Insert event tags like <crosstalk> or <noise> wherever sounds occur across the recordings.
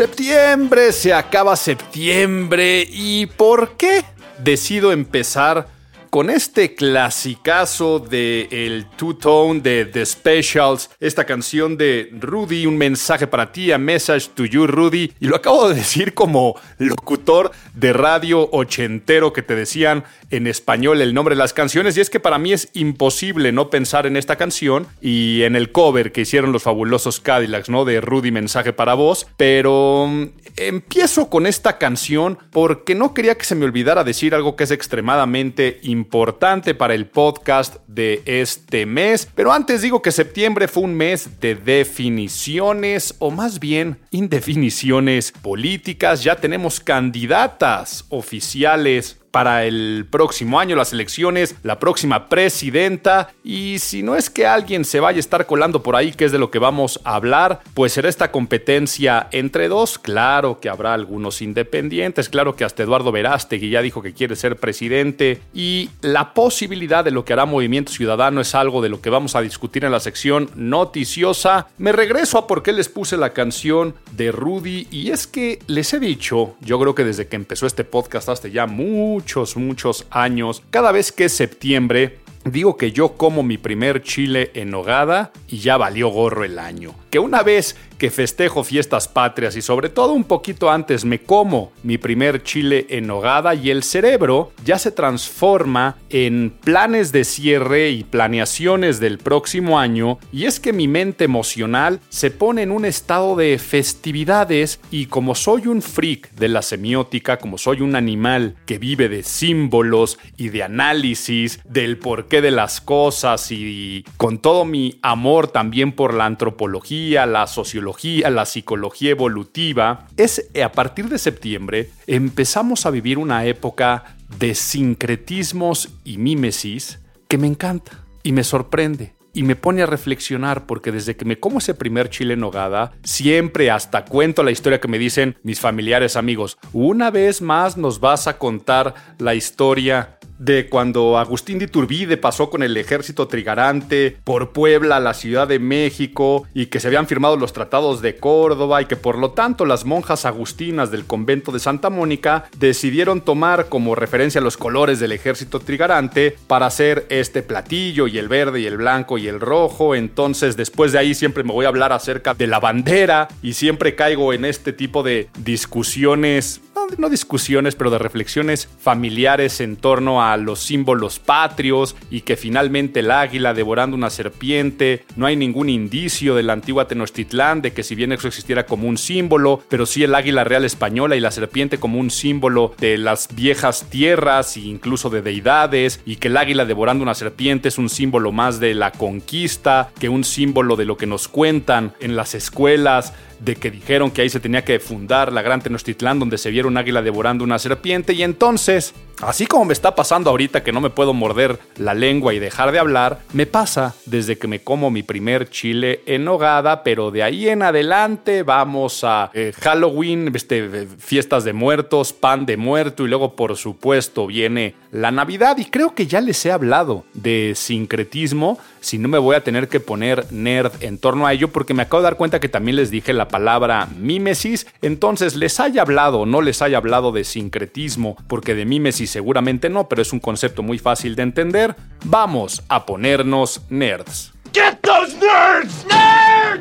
Septiembre, se acaba septiembre. ¿Y por qué decido empezar con este clasicazo de el Two Tone de The Specials, esta canción de Rudy, un mensaje para ti, a message to you, Rudy, y lo acabo de decir como locutor de radio ochentero que te decían en español el nombre de las canciones, y es que para mí es imposible no pensar en esta canción y en el cover que hicieron los fabulosos Cadillacs, ¿no? De Rudy, mensaje para vos, pero mm, empiezo con esta canción porque no quería que se me olvidara decir algo que es extremadamente importante importante para el podcast de este mes. Pero antes digo que septiembre fue un mes de definiciones o más bien indefiniciones políticas. Ya tenemos candidatas oficiales para el próximo año, las elecciones, la próxima presidenta. Y si no es que alguien se vaya a estar colando por ahí, que es de lo que vamos a hablar, pues será esta competencia entre dos. Claro que habrá algunos independientes, claro que hasta Eduardo Verástegui ya dijo que quiere ser presidente. Y la posibilidad de lo que hará Movimiento Ciudadano es algo de lo que vamos a discutir en la sección noticiosa. Me regreso a por qué les puse la canción de Rudy. Y es que les he dicho, yo creo que desde que empezó este podcast hasta ya muy muchos, muchos años, cada vez que es septiembre, digo que yo como mi primer chile en nogada y ya valió gorro el año. Que una vez que festejo fiestas patrias y sobre todo un poquito antes me como mi primer chile en nogada y el cerebro ya se transforma en planes de cierre y planeaciones del próximo año y es que mi mente emocional se pone en un estado de festividades y como soy un freak de la semiótica, como soy un animal que vive de símbolos y de análisis del porqué de las cosas y con todo mi amor también por la antropología, la sociología, la psicología evolutiva, es a partir de septiembre empezamos a vivir una época de sincretismos y mímesis que me encanta y me sorprende y me pone a reflexionar porque desde que me como ese primer chile en nogada, siempre hasta cuento la historia que me dicen mis familiares amigos, una vez más nos vas a contar la historia de cuando Agustín de Iturbide pasó con el ejército trigarante por Puebla la Ciudad de México y que se habían firmado los tratados de Córdoba y que por lo tanto las monjas agustinas del convento de Santa Mónica decidieron tomar como referencia los colores del ejército trigarante para hacer este platillo y el verde y el blanco y el rojo. Entonces después de ahí siempre me voy a hablar acerca de la bandera y siempre caigo en este tipo de discusiones no, discusiones, pero de reflexiones familiares en torno a los símbolos patrios y que finalmente el águila devorando una serpiente, no hay ningún indicio de la antigua Tenochtitlán de que si bien eso existiera como un símbolo, pero sí el águila real española y la serpiente como un símbolo de las viejas tierras e incluso de deidades y que el águila devorando una serpiente es un símbolo más de la conquista que un símbolo de lo que nos cuentan en las escuelas de que dijeron que ahí se tenía que fundar la gran Tenochtitlán donde se viera un águila devorando una serpiente. Y entonces, así como me está pasando ahorita que no me puedo morder la lengua y dejar de hablar, me pasa desde que me como mi primer chile en nogada, pero de ahí en adelante vamos a eh, Halloween, este, fiestas de muertos, pan de muerto y luego por supuesto viene la Navidad. Y creo que ya les he hablado de sincretismo, si no me voy a tener que poner nerd en torno a ello porque me acabo de dar cuenta que también les dije la palabra mímesis, entonces les haya hablado o no les haya hablado de sincretismo, porque de mímesis seguramente no, pero es un concepto muy fácil de entender, vamos a ponernos nerds. Get those nerds!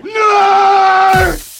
Nerds!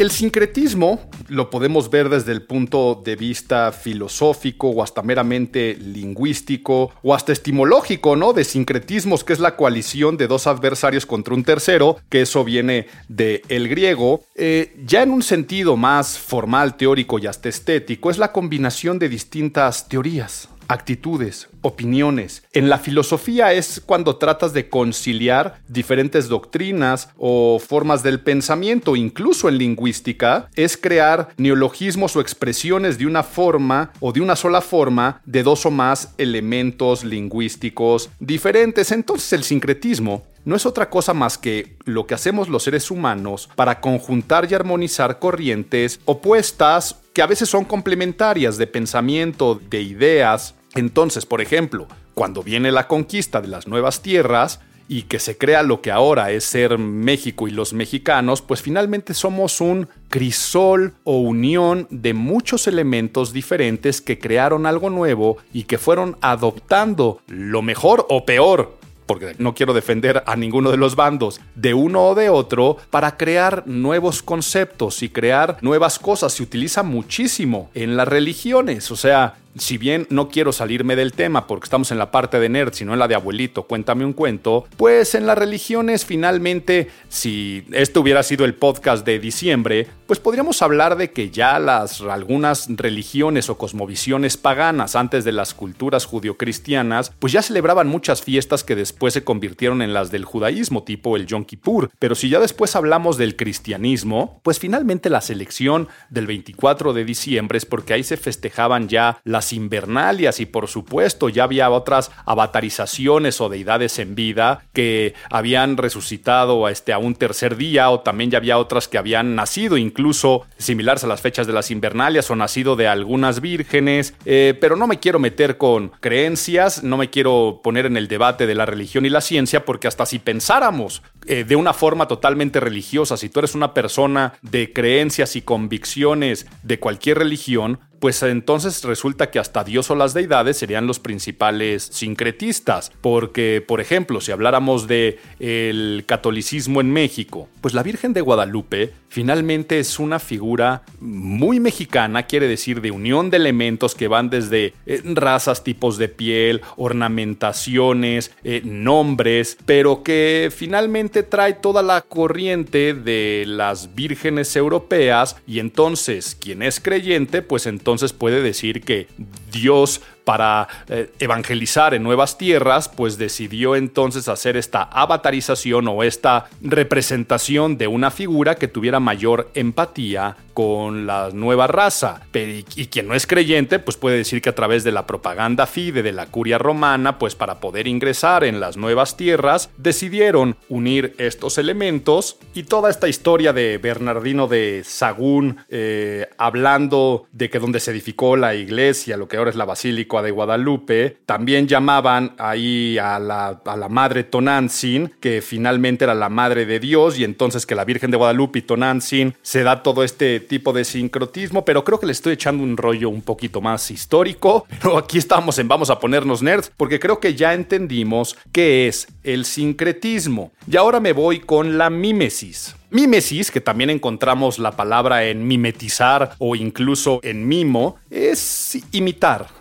El sincretismo lo podemos ver desde el punto de vista filosófico o hasta meramente lingüístico o hasta estimológico, ¿no? De sincretismos, que es la coalición de dos adversarios contra un tercero, que eso viene del el griego. Eh, ya en un sentido más formal, teórico y hasta estético, es la combinación de distintas teorías actitudes, opiniones. En la filosofía es cuando tratas de conciliar diferentes doctrinas o formas del pensamiento, incluso en lingüística, es crear neologismos o expresiones de una forma o de una sola forma de dos o más elementos lingüísticos diferentes. Entonces el sincretismo no es otra cosa más que lo que hacemos los seres humanos para conjuntar y armonizar corrientes opuestas que a veces son complementarias de pensamiento, de ideas, entonces, por ejemplo, cuando viene la conquista de las nuevas tierras y que se crea lo que ahora es ser México y los mexicanos, pues finalmente somos un crisol o unión de muchos elementos diferentes que crearon algo nuevo y que fueron adoptando lo mejor o peor porque no quiero defender a ninguno de los bandos, de uno o de otro, para crear nuevos conceptos y crear nuevas cosas. Se utiliza muchísimo en las religiones, o sea, si bien no quiero salirme del tema porque estamos en la parte de nerd, sino en la de abuelito, cuéntame un cuento, pues en las religiones finalmente, si esto hubiera sido el podcast de diciembre, pues podríamos hablar de que ya las algunas religiones o cosmovisiones paganas antes de las culturas judio-cristianas, pues ya celebraban muchas fiestas que después se convirtieron en las del judaísmo, tipo el Yom Kippur. Pero si ya después hablamos del cristianismo, pues finalmente la selección del 24 de diciembre es porque ahí se festejaban ya las invernalias y por supuesto ya había otras avatarizaciones o deidades en vida que habían resucitado a, este, a un tercer día o también ya había otras que habían nacido incluso similares a las fechas de las invernalias o nacido de algunas vírgenes, eh, pero no me quiero meter con creencias, no me quiero poner en el debate de la religión y la ciencia porque hasta si pensáramos eh, de una forma totalmente religiosa, si tú eres una persona de creencias y convicciones de cualquier religión, pues entonces resulta que hasta Dios o las deidades serían los principales sincretistas, porque por ejemplo, si habláramos de el catolicismo en México, pues la Virgen de Guadalupe finalmente es una figura muy mexicana, quiere decir de unión de elementos que van desde eh, razas, tipos de piel, ornamentaciones, eh, nombres, pero que finalmente trae toda la corriente de las vírgenes europeas y entonces quien es creyente, pues entonces puede decir que Dios para eh, evangelizar en nuevas tierras, pues decidió entonces hacer esta avatarización o esta representación de una figura que tuviera mayor empatía con la nueva raza. Y, quien no es creyente, pues puede decir que a través de la propaganda fide de la curia romana, pues para poder ingresar en las nuevas tierras, decidieron unir estos elementos y toda esta historia de Bernardino de Sagún eh, hablando de que donde se edificó la iglesia, lo que ahora es la basílica de Guadalupe, también llamaban ahí a la, a la madre Tonantzin, que finalmente era la madre de Dios, y entonces que la Virgen de Guadalupe y Tonantzin se da todo este tipo de sincrotismo, pero creo que le estoy echando un rollo un poquito más histórico. <laughs> Pero aquí estamos en Vamos a ponernos nerds, porque creo que ya entendimos qué es el sincretismo. Y ahora me voy con la mímesis. Mímesis, que también encontramos la palabra en mimetizar o incluso en mimo, es imitar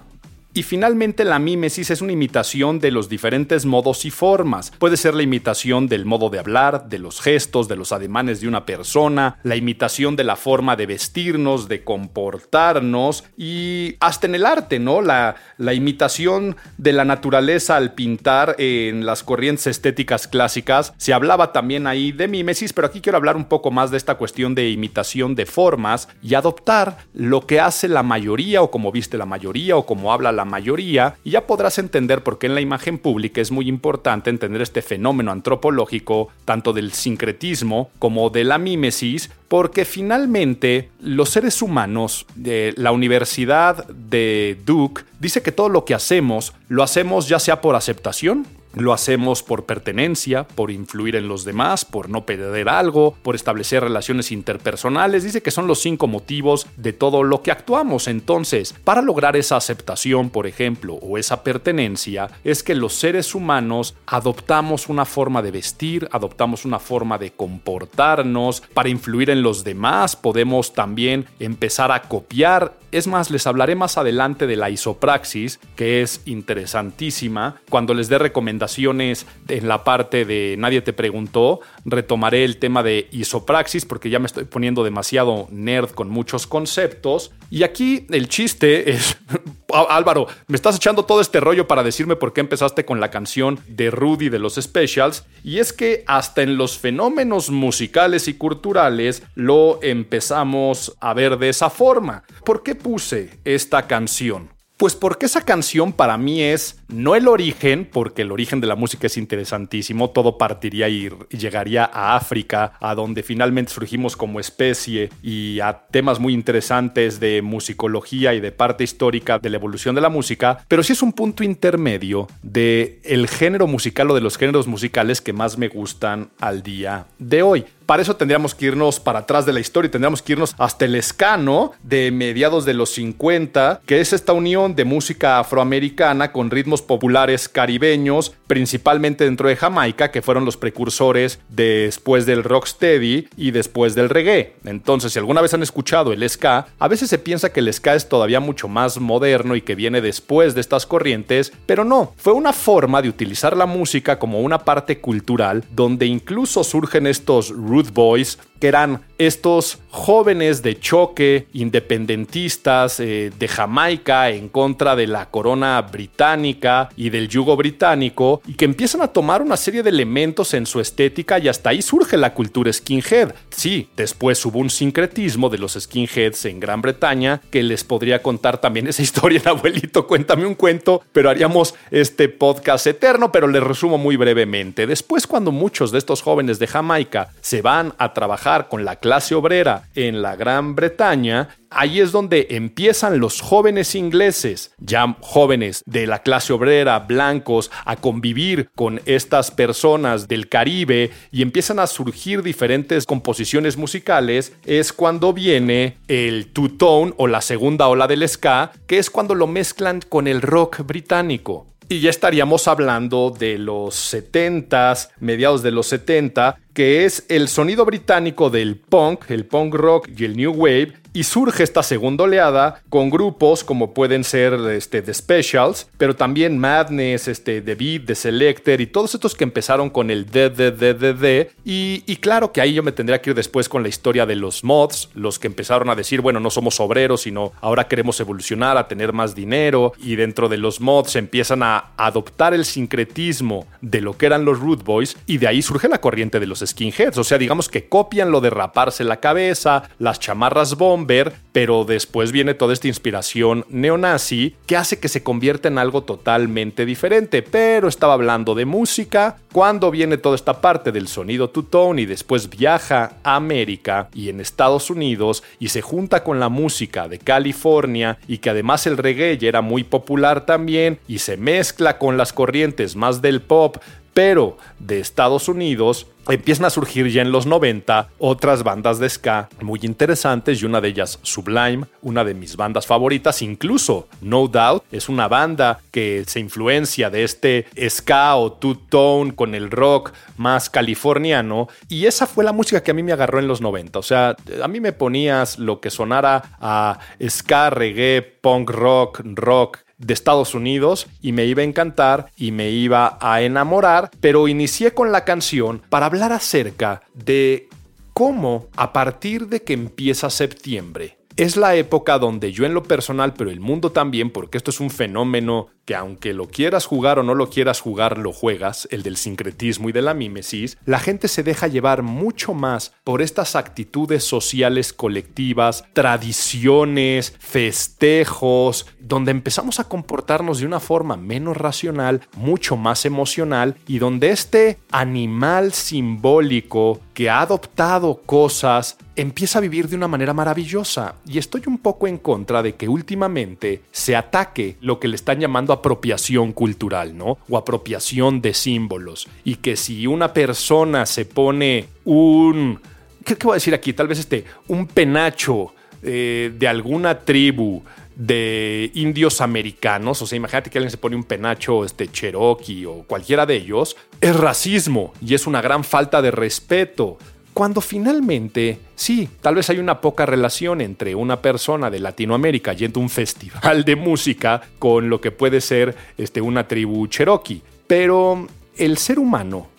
y finalmente la mímesis es una imitación de los diferentes modos y formas. Puede ser la imitación del modo de hablar, de los gestos, de los ademanes de una persona, la imitación de la forma de vestirnos, de comportarnos y hasta en el arte, ¿no? La, la imitación de la naturaleza al pintar en las corrientes estéticas clásicas. Se hablaba también ahí de mímesis, pero aquí quiero hablar un poco más de esta cuestión de imitación de formas y adoptar lo que hace la mayoría o como viste la mayoría o como habla la mayoría y ya podrás entender por qué en la imagen pública es muy importante entender este fenómeno antropológico, tanto del sincretismo como de la mímesis, porque finalmente los seres humanos, de la Universidad de Duke dice que todo lo que hacemos lo hacemos ya sea por aceptación lo hacemos por pertenencia, por influir en los demás, por no perder algo, por establecer relaciones interpersonales. Dice que son los cinco motivos de todo lo que actuamos. Entonces, para lograr esa aceptación, por ejemplo, o esa pertenencia, es que los seres humanos adoptamos una forma de vestir, adoptamos una forma de comportarnos, para influir en los demás, podemos también empezar a copiar es más, les hablaré más adelante de la isopraxis, que es interesantísima. Cuando les dé recomendaciones en la parte de Nadie te preguntó, retomaré el tema de isopraxis porque ya me estoy poniendo demasiado nerd con muchos conceptos. Y aquí el chiste es, <laughs> Álvaro, me estás echando todo este rollo para decirme por qué empezaste con la canción de Rudy de los Specials. Y es que hasta en los fenómenos musicales y culturales lo empezamos a ver de esa forma. ¿Por qué puse esta canción? Pues porque esa canción para mí es no el origen, porque el origen de la música es interesantísimo, todo partiría y llegaría a África, a donde finalmente surgimos como especie y a temas muy interesantes de musicología y de parte histórica de la evolución de la música, pero sí es un punto intermedio de el género musical o de los géneros musicales que más me gustan al día de hoy. Para eso tendríamos que irnos para atrás de la historia tendríamos que irnos hasta el escano de mediados de los 50, que es esta unión de música afroamericana con ritmos populares caribeños, principalmente dentro de Jamaica, que fueron los precursores después del rocksteady y después del reggae. Entonces, si alguna vez han escuchado el ska, a veces se piensa que el ska es todavía mucho más moderno y que viene después de estas corrientes, pero no, fue una forma de utilizar la música como una parte cultural donde incluso surgen estos Boys, que eran estos jóvenes de choque, independentistas eh, de Jamaica en contra de la corona británica y del yugo británico, y que empiezan a tomar una serie de elementos en su estética y hasta ahí surge la cultura skinhead. Sí, después hubo un sincretismo de los skinheads en Gran Bretaña que les podría contar también esa <laughs> historia, abuelito, cuéntame un cuento, pero haríamos este podcast eterno, pero les resumo muy brevemente. Después cuando muchos de estos jóvenes de Jamaica se van a trabajar con la clase obrera en la Gran Bretaña, ahí es donde empiezan los jóvenes ingleses, ya jóvenes de la clase obrera, blancos, a convivir con estas personas del Caribe y empiezan a surgir diferentes composiciones musicales, es cuando viene el two-tone o la segunda ola del ska, que es cuando lo mezclan con el rock británico. Y ya estaríamos hablando de los 70s, mediados de los 70, que es el sonido británico del punk, el punk rock y el new wave, y surge esta segunda oleada con grupos como pueden ser este, The Specials, pero también Madness, este, The Beat, The Selector y todos estos que empezaron con el DDDDD. Y, y claro que ahí yo me tendría que ir después con la historia de los mods, los que empezaron a decir, bueno, no somos obreros, sino ahora queremos evolucionar, a tener más dinero. Y dentro de los mods empiezan a adoptar el sincretismo de lo que eran los Root Boys y de ahí surge la corriente de los skinheads. O sea, digamos que copian lo de raparse la cabeza, las chamarras bomb ver, pero después viene toda esta inspiración neonazi que hace que se convierta en algo totalmente diferente. Pero estaba hablando de música, cuando viene toda esta parte del sonido two-tone y después viaja a América y en Estados Unidos y se junta con la música de California y que además el reggae ya era muy popular también y se mezcla con las corrientes más del pop, pero de Estados Unidos empiezan a surgir ya en los 90 otras bandas de ska muy interesantes y una de ellas Sublime, una de mis bandas favoritas, incluso No Doubt es una banda que se influencia de este ska o two-tone con el rock más californiano y esa fue la música que a mí me agarró en los 90, o sea, a mí me ponías lo que sonara a ska, reggae, punk rock, rock de Estados Unidos y me iba a encantar y me iba a enamorar, pero inicié con la canción para hablar acerca de cómo a partir de que empieza septiembre, es la época donde yo en lo personal, pero el mundo también, porque esto es un fenómeno que aunque lo quieras jugar o no lo quieras jugar, lo juegas, el del sincretismo y de la mímesis, la gente se deja llevar mucho más por estas actitudes sociales colectivas, tradiciones, festejos, donde empezamos a comportarnos de una forma menos racional, mucho más emocional y donde este animal simbólico que ha adoptado cosas, empieza a vivir de una manera maravillosa. Y estoy un poco en contra de que últimamente se ataque lo que le están llamando apropiación cultural, ¿no? O apropiación de símbolos. Y que si una persona se pone un... ¿Qué, voy a decir aquí? Tal vez este, un penacho eh, de alguna tribu de indios americanos, o sea, imagínate que alguien se pone un penacho este, cherokee o cualquiera de ellos, es racismo y es una gran falta de respeto. Cuando finalmente, sí, tal vez hay una poca relación entre una persona de Latinoamérica yendo a un festival de música con lo que puede ser este, una tribu cherokee, pero el ser humano,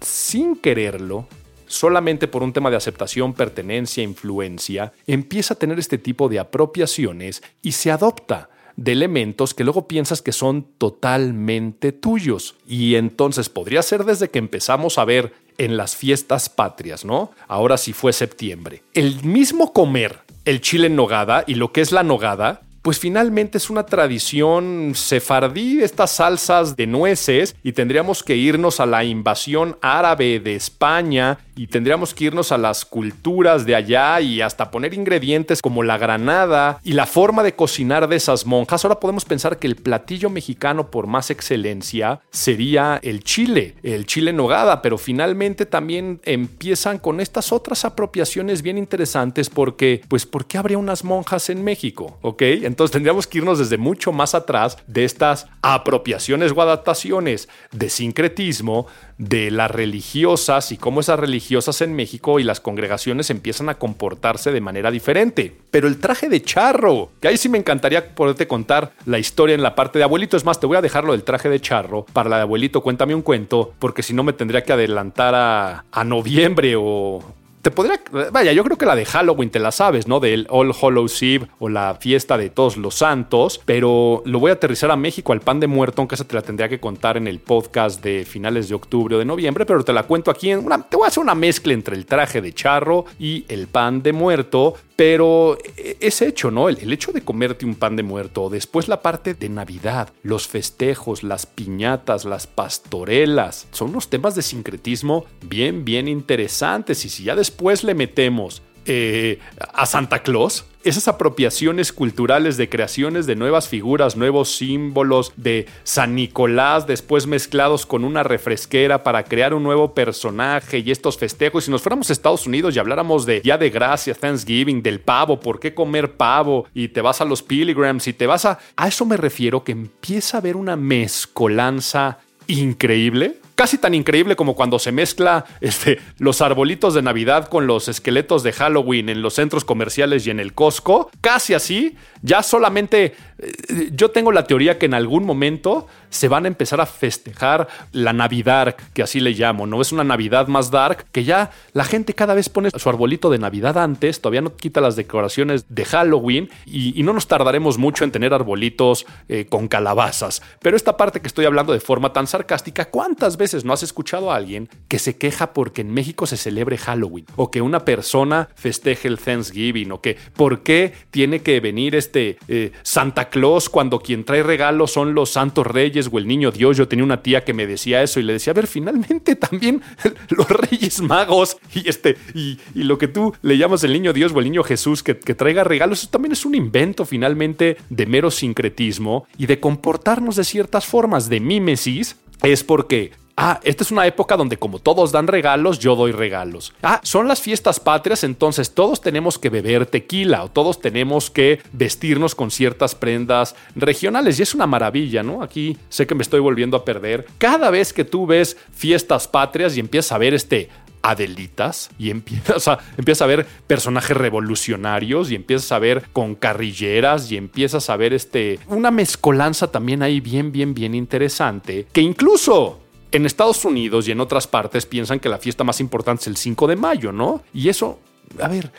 sin quererlo, solamente por un tema de aceptación, pertenencia, influencia, empieza a tener este tipo de apropiaciones y se adopta de elementos que luego piensas que son totalmente tuyos. Y entonces podría ser desde que empezamos a ver en las fiestas patrias, ¿no? Ahora si fue septiembre. El mismo comer el chile en nogada y lo que es la nogada pues finalmente es una tradición sefardí, estas salsas de nueces, y tendríamos que irnos a la invasión árabe de España y tendríamos que irnos a las culturas de allá y hasta poner ingredientes como la granada y la forma de cocinar de esas monjas. Ahora podemos pensar que el platillo mexicano por más excelencia sería el chile, el chile nogada, pero finalmente también empiezan con estas otras apropiaciones bien interesantes porque, pues, ¿por qué habría unas monjas en México? ¿Ok? Entonces tendríamos que irnos desde mucho más atrás de estas apropiaciones o adaptaciones de sincretismo de las religiosas y cómo esas religiosas en México y las congregaciones empiezan a comportarse de manera diferente. Pero el traje de charro, que ahí sí me encantaría poderte contar la historia en la parte de abuelito. Es más, te voy a dejarlo del traje de charro para la de abuelito, cuéntame un cuento, porque si no me tendría que adelantar a, a noviembre o, te podría. Vaya, yo creo que la de Halloween te la sabes, ¿no? Del All Hallows Eve o la fiesta de todos los santos. Pero lo voy a aterrizar a México, al pan de muerto, aunque esa te la tendría que contar en el podcast de finales de octubre o de noviembre. Pero te la cuento aquí en una. Te voy a hacer una mezcla entre el traje de charro y el pan de muerto. Pero es hecho, ¿no? El, hecho de comerte un pan de muerto, después la parte de Navidad, los festejos, las piñatas, las pastorelas, son unos temas de sincretismo bien, bien interesantes. Y si ya después le metemos eh, a Santa Claus, esas apropiaciones culturales de creaciones de nuevas figuras, nuevos símbolos de San Nicolás, después mezclados con una refresquera para crear un nuevo personaje y estos festejos. Si nos fuéramos a Estados Unidos y habláramos de Día de Gracia, Thanksgiving, del pavo, ¿por qué comer pavo? Y te vas a los Pilgrims y te vas a... A eso me refiero que empieza a haber una mezcolanza increíble casi tan increíble como cuando se mezcla este, los arbolitos de Navidad con los esqueletos de Halloween en los centros comerciales y en el Costco. Casi así, ya solamente eh, yo tengo la teoría que en algún momento se van a empezar a festejar la Navidad, que así le llamo, ¿no? Es una Navidad más dark, que ya la gente cada vez pone su arbolito de Navidad antes, todavía no quita las decoraciones de Halloween y, no nos tardaremos mucho en tener arbolitos eh, con calabazas. Pero esta parte que estoy hablando de forma tan sarcástica, ¿cuántas veces no has escuchado a alguien que se queja porque en México se celebre Halloween? O que una persona festeje el Thanksgiving, o que por qué tiene que venir este eh, Santa Claus cuando quien trae regalos son los santos reyes o el niño Dios. Yo tenía una tía que me decía eso y le decía, a ver, finalmente <laughs> también los reyes magos y, este, y, lo que tú le llamas el niño Dios o el niño Jesús que, que traiga regalos, eso también es un invento finalmente de mero sincretismo y de comportarnos de ciertas formas de mímesis es porque Ah, esta es una época donde como todos dan regalos, yo doy regalos. Ah, son las fiestas patrias, entonces todos tenemos que beber tequila o todos tenemos que vestirnos con ciertas prendas regionales. Y es una maravilla, ¿no? Aquí sé que me estoy volviendo a perder. Cada vez que tú ves fiestas patrias y empiezas a ver este Adelitas y empiezas a, empiezas a ver personajes revolucionarios y empiezas a ver con carrilleras y empiezas a ver este una mezcolanza también ahí bien bien bien interesante que incluso en Estados Unidos y en otras partes piensan que la fiesta más importante es el 5 de mayo, ¿no? Y eso, a ver,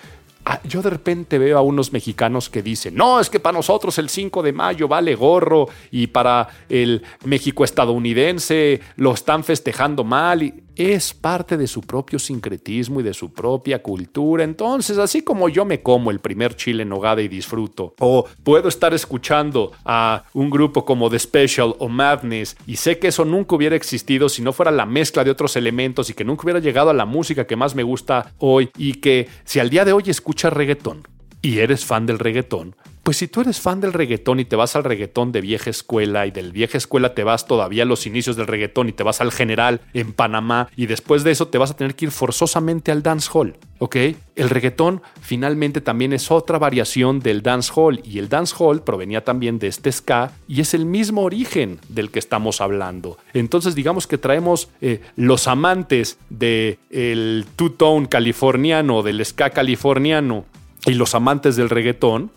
yo de repente veo a unos mexicanos que dicen, no, es que para nosotros el 5 de mayo vale gorro y para el México estadounidense lo están festejando mal. Y es parte de su propio sincretismo y de su propia cultura. Entonces, así como yo me como el primer chile en nogada y disfruto, o puedo estar escuchando a un grupo como The Special o Madness y sé que eso nunca hubiera existido si no fuera la mezcla de otros elementos y que nunca hubiera llegado a la música que más me gusta hoy y que si al día de hoy escuchas reggaetón y eres fan del reggaetón, pues si tú eres fan del reggaetón y te vas al reggaetón de vieja escuela y del vieja escuela te vas todavía a los inicios del reggaetón y te vas al general en Panamá y después de eso te vas a tener que ir forzosamente al dance hall, ¿ok? El reggaetón finalmente también es otra variación del dance hall y el dance hall provenía también de este ska y es el mismo origen del que estamos hablando. Entonces digamos que traemos eh, los amantes del el two-tone californiano, del ska californiano y los amantes del reggaetón,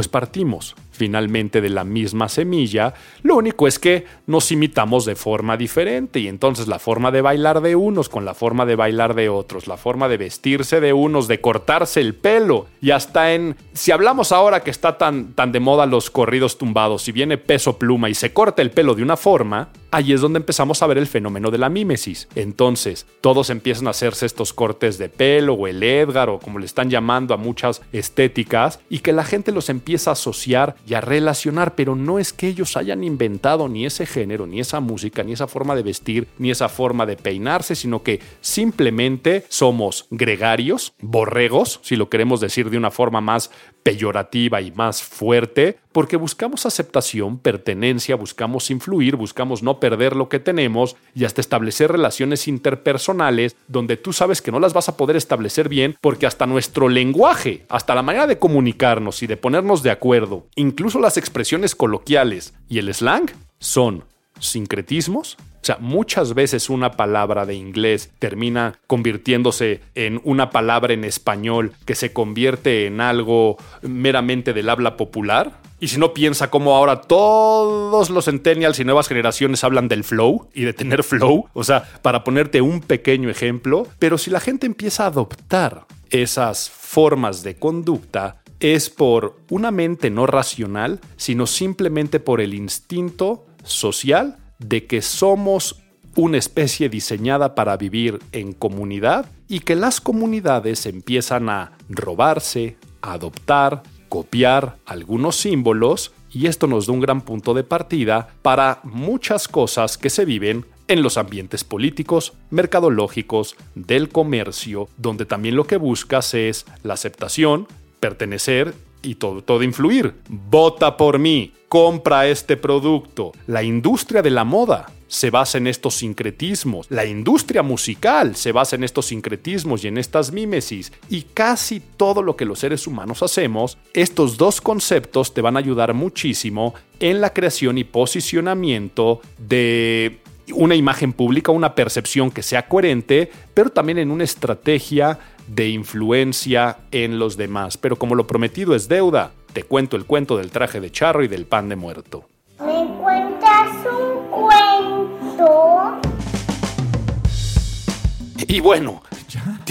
pues partimos finalmente de la misma semilla, lo único es que nos imitamos de forma diferente y entonces la forma de bailar de unos con la forma de bailar de otros, la forma de vestirse de unos, de cortarse el pelo y hasta en, si hablamos ahora que está tan, tan de moda los corridos tumbados, si viene peso pluma y se corta el pelo de una forma, ahí es donde empezamos a ver el fenómeno de la mímesis. Entonces, todos empiezan a hacerse estos cortes de pelo o el Edgar o como le están llamando a muchas estéticas y que la gente los empieza a asociar y a relacionar, pero no es que ellos hayan inventado ni ese género, ni esa música, ni esa forma de vestir, ni esa forma de peinarse, sino que simplemente somos gregarios, borregos, si lo queremos decir de una forma más peyorativa y más fuerte, porque buscamos aceptación, pertenencia, buscamos influir, buscamos no perder lo que tenemos y hasta establecer relaciones interpersonales donde tú sabes que no las vas a poder establecer bien porque hasta nuestro lenguaje, hasta la manera de comunicarnos y de ponernos de acuerdo, incluso las expresiones coloquiales y el slang son sincretismos o sea, muchas veces una palabra de inglés termina convirtiéndose en una palabra en español que se convierte en algo meramente del habla popular. Y si no piensa como ahora todos los centennials y nuevas generaciones hablan del flow y de tener flow, o sea, para ponerte un pequeño ejemplo, pero si la gente empieza a adoptar esas formas de conducta, es por una mente no racional, sino simplemente por el instinto social de que somos una especie diseñada para vivir en comunidad y que las comunidades empiezan a robarse, adoptar, copiar algunos símbolos y esto nos da un gran punto de partida para muchas cosas que se viven en los ambientes políticos, mercadológicos, del comercio, donde también lo que buscas es la aceptación, pertenecer y todo, influir. Vota por mí, compra este producto. La industria de la moda se basa en estos sincretismos. La industria musical se basa en estos sincretismos y en estas mímesis. Y casi todo lo que los seres humanos hacemos, estos dos conceptos te van a ayudar muchísimo en la creación y posicionamiento de una imagen pública, una percepción que sea coherente, pero también en una estrategia de influencia en los demás. Pero como lo prometido es deuda, te cuento el cuento del traje de charro y del pan de muerto. ¿Me cuentas un cuento? Y bueno,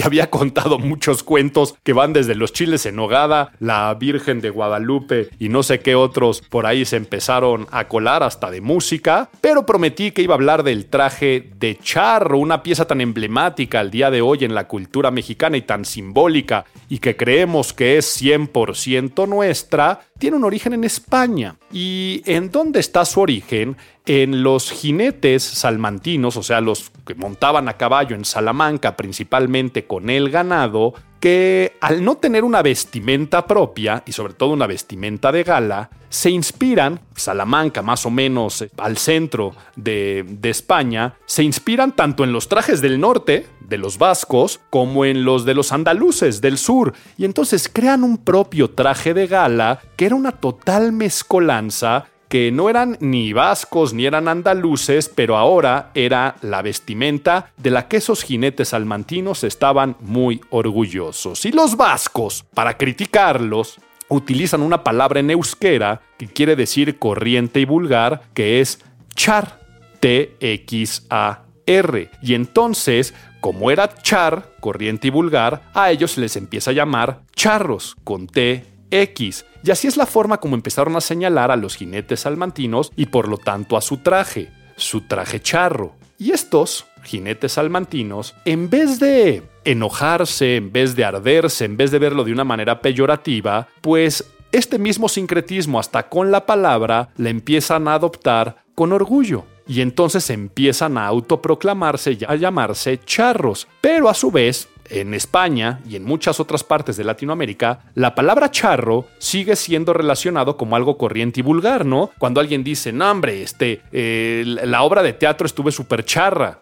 había contado muchos cuentos que van desde los chiles en hogada, la Virgen de Guadalupe y no sé qué otros por ahí se empezaron a colar hasta de música, pero prometí que iba a hablar del traje de charro, una pieza tan emblemática al día de hoy en la cultura mexicana y tan simbólica y que creemos que es 100% nuestra, tiene un origen en España. ¿Y en dónde está su origen? En los jinetes salmantinos, o sea, los que montaban a caballo en Salamanca, principalmente con el ganado, que al no tener una vestimenta propia, y sobre todo una vestimenta de gala, se inspiran, Salamanca más o menos eh, al centro de, de, España, se inspiran tanto en los trajes del norte, de los vascos, como en los de los andaluces del sur, y entonces crean un propio traje de gala que era una total mezcolanza que no eran ni vascos ni eran andaluces, pero ahora era la vestimenta de la que esos jinetes salmantinos estaban muy orgullosos. Y los vascos, para criticarlos, utilizan una palabra en euskera que quiere decir corriente y vulgar, que es char, T-X-A-R. Y entonces, como era char, corriente y vulgar, a ellos les empieza a llamar charros, con T X. Y así es la forma como empezaron a señalar a los jinetes salmantinos y por lo tanto a su traje, su traje charro. Y estos jinetes salmantinos, en vez de enojarse, en vez de arderse, en vez de verlo de una manera peyorativa, pues este mismo sincretismo hasta con la palabra la empiezan a adoptar con orgullo. Y entonces empiezan a autoproclamarse y a llamarse charros. Pero a su vez, en España y en muchas otras partes de Latinoamérica, la palabra charro sigue siendo relacionado como algo corriente y vulgar, ¿no? Cuando alguien dice, no, hombre, este, eh, la obra de teatro estuve súper charra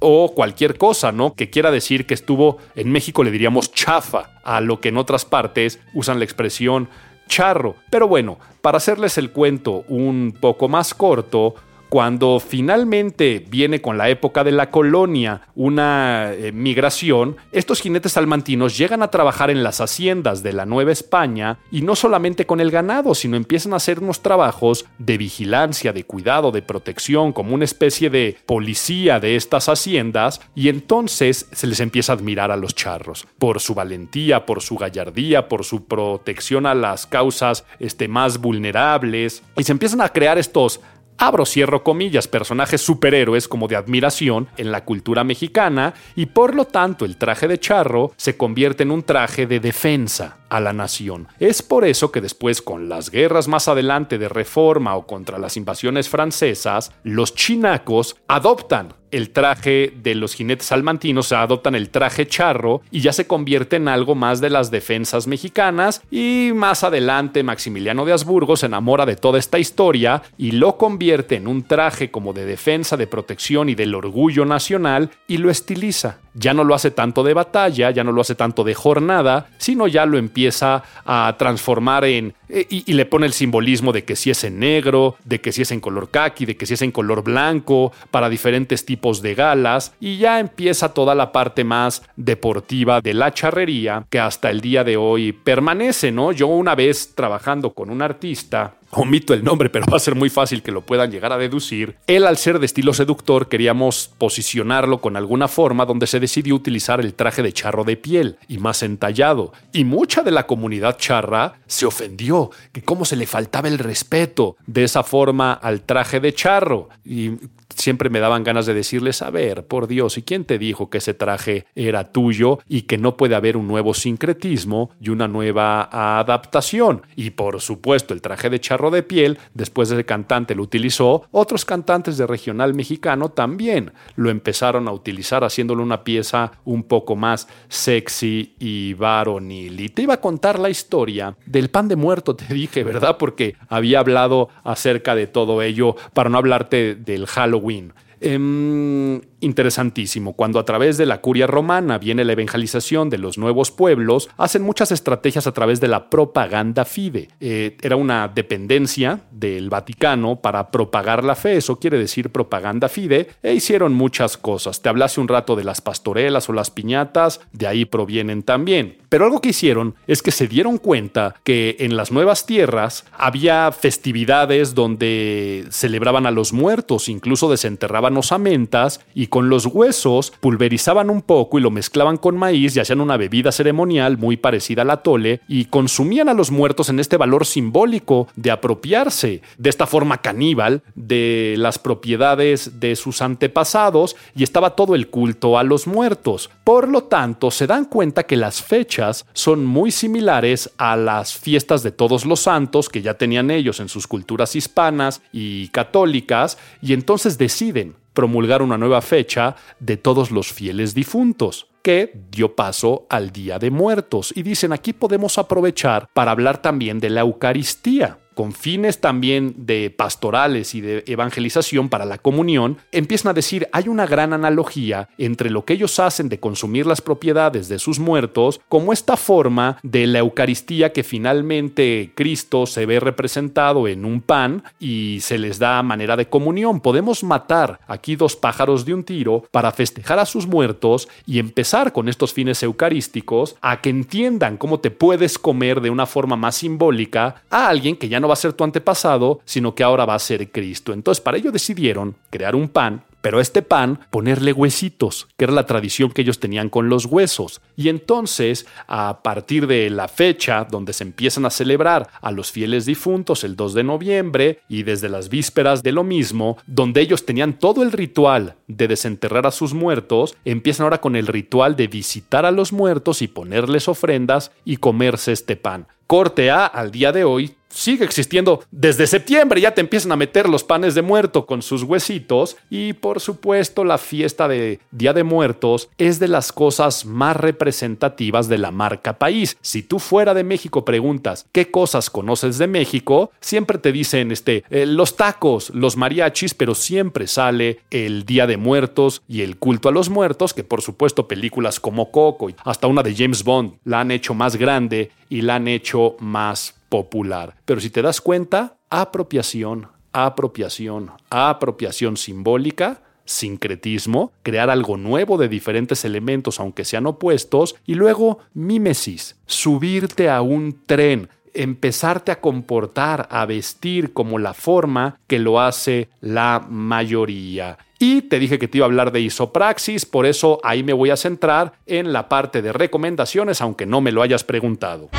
o cualquier cosa, ¿no? Que quiera decir que estuvo, en México le diríamos chafa, a lo que en otras partes usan la expresión charro. Pero bueno, para hacerles el cuento un poco más corto, cuando finalmente viene con la época de la colonia una eh, migración, estos jinetes salmantinos llegan a trabajar en las haciendas de la Nueva España y no solamente con el ganado, sino empiezan a hacer unos trabajos de vigilancia, de cuidado, de protección, como una especie de policía de estas haciendas y entonces se les empieza a admirar a los charros por su valentía, por su gallardía, por su protección a las causas este, más vulnerables y se empiezan a crear estos abro cierro comillas, personajes superhéroes como de admiración en la cultura mexicana y por lo tanto el traje de charro se convierte en un traje de defensa a la nación. Es por eso que después con las guerras más adelante de reforma o contra las invasiones francesas, los chinacos adoptan el traje de los jinetes salmantinos, adoptan el traje charro y ya se convierte en algo más de las defensas mexicanas y más adelante Maximiliano de Habsburgo se enamora de toda esta historia y lo convierte en un traje como de defensa, de protección y del orgullo nacional y lo estiliza. Ya no lo hace tanto de batalla, ya no lo hace tanto de jornada, sino ya lo empieza a transformar en... Eh, y, le pone el simbolismo de que si es en negro, de que si es en color khaki, de que si es en color blanco, para diferentes tipos de galas, y ya empieza toda la parte más deportiva de la charrería que hasta el día de hoy permanece, ¿no? Yo una vez trabajando con un artista, omito el nombre, pero va a ser muy fácil que lo puedan llegar a deducir. Él, al ser de estilo seductor, queríamos posicionarlo con alguna forma donde se decidió utilizar el traje de charro de piel y más entallado. Y mucha de la comunidad charra se ofendió, que cómo se le faltaba el respeto de esa forma al traje de charro. Y siempre me daban ganas de decirles, a ver, por Dios, ¿y quién te dijo que ese traje era tuyo y que no puede haber un nuevo sincretismo y una nueva adaptación? Y por supuesto, el traje de charro de piel, después de ese cantante lo utilizó, otros cantantes de regional mexicano también lo empezaron a utilizar haciéndolo una pieza un poco más sexy y varonil. Y te iba a contar la historia del pan de muerto, te dije, ¿verdad? Porque había hablado acerca de todo ello para no hablarte del Halloween Halloween. Em, interesantísimo. Cuando a través de la curia romana viene la evangelización de los nuevos pueblos, hacen muchas estrategias a través de la propaganda fide. Eh, era una dependencia del Vaticano para propagar la fe, eso quiere decir propaganda fide, e hicieron muchas cosas. Te hablase un rato de las pastorelas o las piñatas, de ahí provienen también. Pero algo que hicieron es que se dieron cuenta que en las nuevas tierras había festividades donde celebraban a los muertos, incluso desenterraban osamentas y con los huesos pulverizaban un poco y lo mezclaban con maíz y hacían una bebida ceremonial muy parecida al atole y consumían a los muertos en este valor simbólico de apropiarse de esta forma caníbal de las propiedades de sus antepasados y estaba todo el culto a los muertos. Por lo tanto, se dan cuenta que las fechas son muy similares a las fiestas de todos los santos que ya tenían ellos en sus culturas hispanas y católicas y entonces deciden promulgar una nueva fecha de todos los fieles difuntos que dio paso al Día de Muertos. Y dicen, aquí podemos aprovechar para hablar también de la Eucaristía con fines también de pastorales y de evangelización para la comunión, empiezan a decir hay una gran analogía entre lo que ellos hacen de consumir las propiedades de sus muertos como esta forma de la Eucaristía que finalmente Cristo se ve representado en un pan y se les da manera de comunión. Podemos matar aquí dos pájaros de un tiro para festejar a sus muertos y empezar con estos fines eucarísticos a que entiendan cómo te puedes comer de una forma más simbólica a alguien que ya no va a ser tu antepasado, sino que ahora va a ser Cristo. Entonces, para ello decidieron crear un pan pero este pan ponerle huesitos, que era la tradición que ellos tenían con los huesos. Y entonces, a partir de la fecha donde se empiezan a celebrar a los fieles difuntos, el 2 de noviembre, y desde las vísperas de lo mismo, donde ellos tenían todo el ritual de desenterrar a sus muertos, empiezan ahora con el ritual de visitar a los muertos y ponerles ofrendas y comerse este pan. Corte A, al día de hoy, sigue existiendo desde septiembre. Ya te empiezan a meter los panes de muerto con sus huesitos. Y por supuesto, la fiesta de Día de Muertos es de las cosas más representativas de la marca país. Si tú fuera de México preguntas qué cosas conoces de México, siempre te dicen este, eh, los tacos, los mariachis, pero siempre sale el Día de Muertos y el culto a los muertos, que por supuesto películas como Coco y hasta una de James Bond la han hecho más grande y la han hecho más popular. Pero si te das cuenta, apropiación, apropiación, apropiación simbólica, sincretismo, crear algo nuevo de diferentes elementos aunque sean opuestos, y luego mímesis, subirte a un tren, empezarte a comportar, a vestir como la forma que lo hace la mayoría. Y te dije que te iba a hablar de isopraxis, por eso ahí me voy a centrar en la parte de recomendaciones, aunque no me lo hayas preguntado.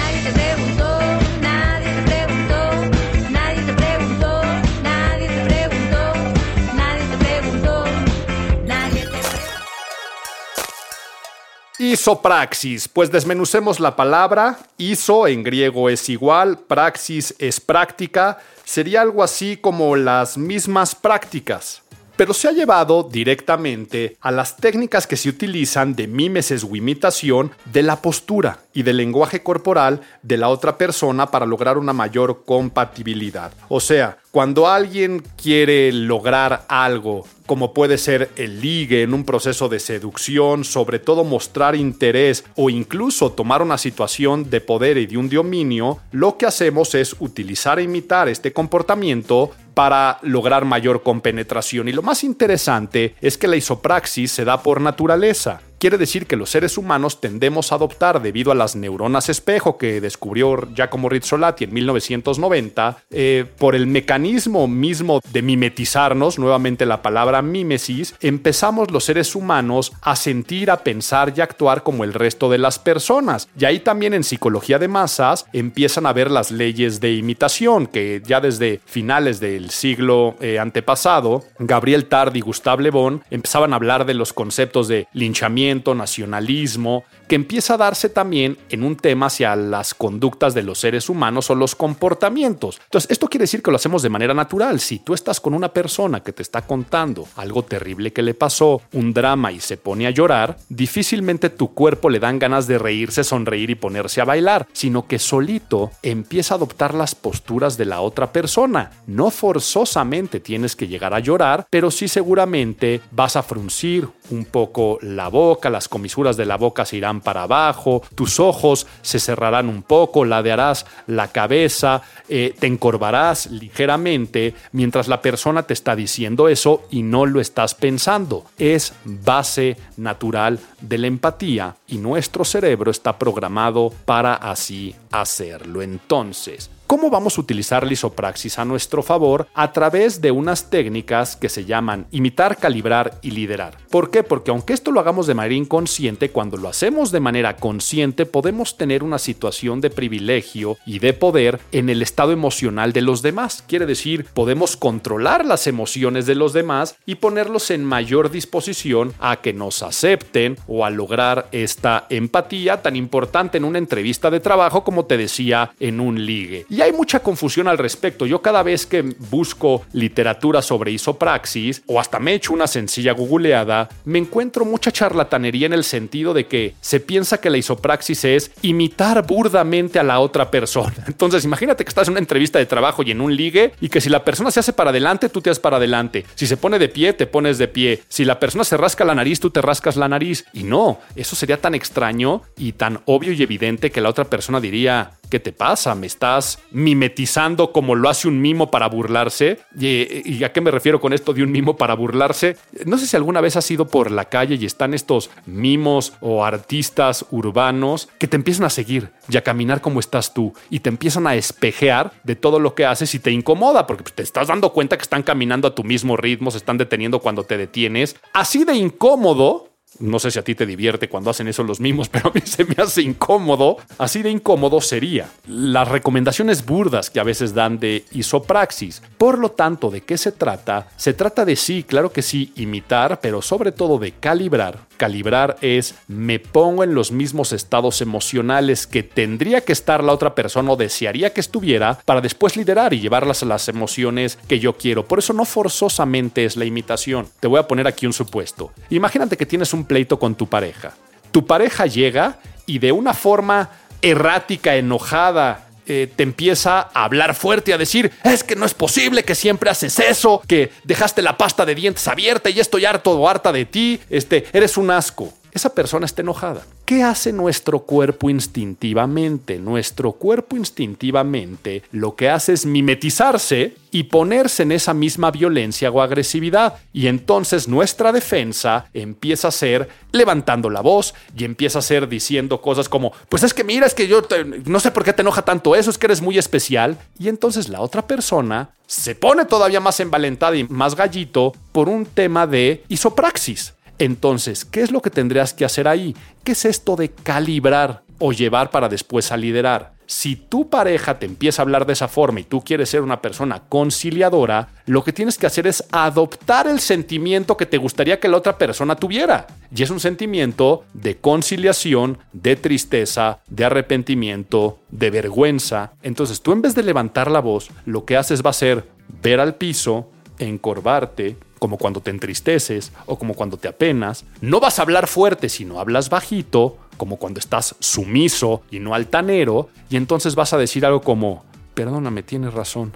Isopraxis, pues desmenucemos la palabra. Iso en griego es igual, praxis es práctica, sería algo así como las mismas prácticas. Pero se ha llevado directamente a las técnicas que se utilizan de mímesis o imitación de la postura y del lenguaje corporal de la otra persona para lograr una mayor compatibilidad. O sea, cuando alguien quiere lograr algo, como puede ser el ligue en un proceso de seducción, sobre todo mostrar interés o incluso tomar una situación de poder y de un dominio, lo que hacemos es utilizar e imitar este comportamiento para lograr mayor compenetración. Y lo más interesante es que la isopraxis se da por naturaleza quiere decir que los seres humanos tendemos a adoptar debido a las neuronas espejo que descubrió Giacomo Rizzolatti en 1990, eh, por el mecanismo mismo de mimetizarnos, nuevamente la palabra mímesis, empezamos los seres humanos a sentir, a pensar y actuar como el resto de las personas. Y ahí también en psicología de masas empiezan a ver las leyes de imitación, que ya desde finales del siglo eh, antepasado, Gabriel Tard y Gustave Le Bon empezaban a hablar de los conceptos de linchamiento, nacionalismo, que empieza a darse también en un tema hacia las conductas de los seres humanos o los comportamientos. Entonces, esto quiere decir que lo hacemos de manera natural. Si tú estás con una persona que te está contando algo terrible que le pasó, un drama y se pone a llorar, difícilmente tu cuerpo le dan ganas de reírse, sonreír y ponerse a bailar, sino que solito empieza a adoptar las posturas de la otra persona. No forzosamente tienes que llegar a llorar, pero sí seguramente vas a fruncir un poco la boca, las comisuras de la boca se irán para abajo, tus ojos se cerrarán un poco, ladearás la cabeza, eh, te encorvarás ligeramente mientras la persona te está diciendo eso y no lo estás pensando. Es base natural de la empatía y nuestro cerebro está programado para así hacerlo. Entonces, ¿Cómo vamos a utilizar la isopraxis a nuestro favor? A través de unas técnicas que se llaman imitar, calibrar y liderar. ¿Por qué? Porque aunque esto lo hagamos de manera inconsciente, cuando lo hacemos de manera consciente podemos tener una situación de privilegio y de poder en el estado emocional de los demás. Quiere decir, podemos controlar las emociones de los demás y ponerlos en mayor disposición a que nos acepten o a lograr esta empatía tan importante en una entrevista de trabajo como te decía en un ligue. Hay mucha confusión al respecto. Yo cada vez que busco literatura sobre isopraxis o hasta me echo una sencilla googleada, me encuentro mucha charlatanería en el sentido de que se piensa que la isopraxis es imitar burdamente a la otra persona. <laughs> Entonces, imagínate que estás en una entrevista de trabajo y en un ligue y que si la persona se hace para adelante, tú te haces para adelante. Si se pone de pie, te pones de pie. Si la persona se rasca la nariz, tú te rascas la nariz. Y no, eso sería tan extraño y tan obvio y evidente que la otra persona diría, ¿qué te pasa? ¿Me estás mimetizando como lo hace un mimo para burlarse? ¿Y, a qué me refiero con esto de un mimo para burlarse? No sé si alguna vez has ido por la calle y están estos mimos o artistas urbanos que te empiezan a seguir y a caminar como estás tú y te empiezan a espejear de todo lo que haces y te incomoda porque te estás dando cuenta que están caminando a tu mismo ritmo, se están deteniendo cuando te detienes. Así de incómodo no sé si a ti te divierte cuando hacen eso los mismos, <laughs> pero a mí se me hace incómodo. Así de incómodo sería las recomendaciones burdas que a veces dan de isopraxis. Por lo tanto, ¿de qué se trata? Se trata de sí, claro que sí, imitar, pero sobre todo de calibrar. Calibrar es me pongo en los mismos estados emocionales que tendría que estar la otra persona o desearía que estuviera para después liderar y llevarlas a las emociones que yo quiero. Por eso no forzosamente es la imitación. Te voy a poner aquí un supuesto. Imagínate que tienes un pleito con tu pareja. Tu pareja llega y de una forma errática, enojada, eh, te empieza a hablar fuerte, a decir, es que no es posible que siempre haces eso, que dejaste la pasta de dientes abierta y estoy harto o harta de ti, este, eres un asco esa persona está enojada. ¿Qué hace nuestro cuerpo instintivamente? Nuestro cuerpo instintivamente lo que hace es mimetizarse y ponerse en esa misma violencia o agresividad. Y entonces nuestra defensa empieza a ser levantando la voz y empieza a ser diciendo cosas como, pues es que mira, es que yo no sé por qué te enoja tanto eso, es que eres muy especial. Y entonces la otra persona se pone todavía más envalentada y más gallito por un tema de isopraxis. Entonces, ¿qué es lo que tendrías que hacer ahí? ¿Qué es esto de calibrar o llevar para después a liderar? Si tu pareja te empieza a hablar de esa forma y tú quieres ser una persona conciliadora, lo que tienes que hacer es adoptar el sentimiento que te gustaría que la otra persona tuviera. Y es un sentimiento de conciliación, de tristeza, de arrepentimiento, de vergüenza. Entonces tú en vez de levantar la voz, lo que haces va a ser ver al piso, encorvarte, como cuando te entristeces o como cuando te apenas. No vas a hablar fuerte, sino hablas bajito, como cuando estás sumiso y no altanero, y entonces vas a decir algo como, perdóname, tienes razón,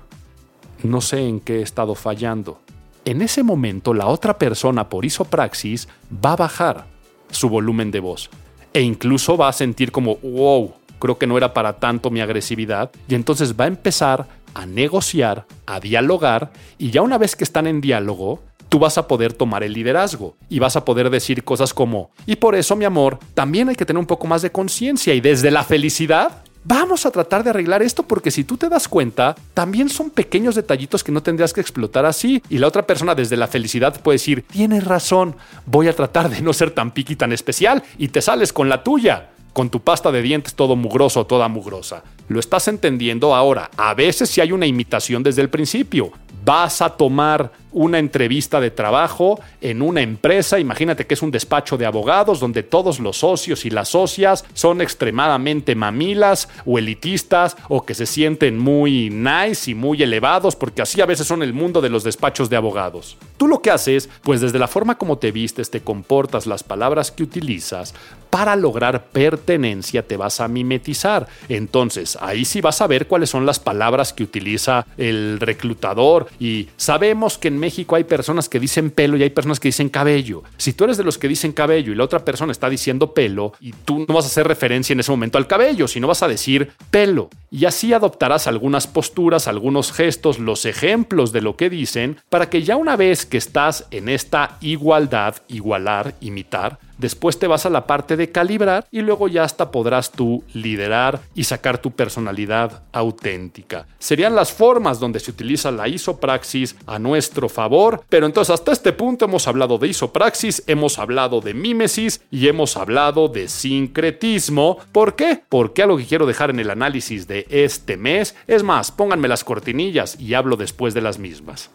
no sé en qué he estado fallando. En ese momento la otra persona por isopraxis va a bajar su volumen de voz e incluso va a sentir como, wow, creo que no era para tanto mi agresividad, y entonces va a empezar a negociar, a dialogar, y ya una vez que están en diálogo, tú vas a poder tomar el liderazgo y vas a poder decir cosas como, y por eso, mi amor, también hay que tener un poco más de conciencia y desde la felicidad. Vamos a tratar de arreglar esto porque si tú te das cuenta, también son pequeños detallitos que no tendrías que explotar así. Y la otra persona desde la felicidad puede decir, tienes razón, voy a tratar de no ser tan piqui tan especial y te sales con la tuya con tu pasta de dientes todo mugroso, toda mugrosa. Lo estás entendiendo ahora. A veces si hay una imitación desde el principio vas a tomar una entrevista de trabajo en una empresa, imagínate que es un despacho de abogados donde todos los socios y las socias son extremadamente mamilas o elitistas o que se sienten muy nice y muy elevados porque así a veces son el mundo de los despachos de abogados. Tú lo que haces, pues desde la forma como te vistes, te comportas, las palabras que utilizas, para lograr pertenencia te vas a mimetizar. Entonces, ahí sí vas a ver cuáles son las palabras que utiliza el reclutador y sabemos que en México hay personas que dicen pelo y hay personas que dicen cabello. Si tú eres de los que dicen cabello y la otra persona está diciendo pelo y tú no vas a hacer referencia en ese momento al cabello, sino vas a decir pelo. Y así adoptarás algunas posturas, algunos gestos, los ejemplos de lo que dicen, para que ya una vez que estás en esta igualdad, igualar, imitar, Después te vas a la parte de calibrar y luego ya hasta podrás tú liderar y sacar tu personalidad auténtica. Serían las formas donde se utiliza la isopraxis a nuestro favor, pero entonces hasta este punto hemos hablado de isopraxis, hemos hablado de mímesis y hemos hablado de sincretismo. ¿Por qué? Porque algo que quiero dejar en el análisis de este mes es más, pónganme las cortinillas y hablo después de las mismas.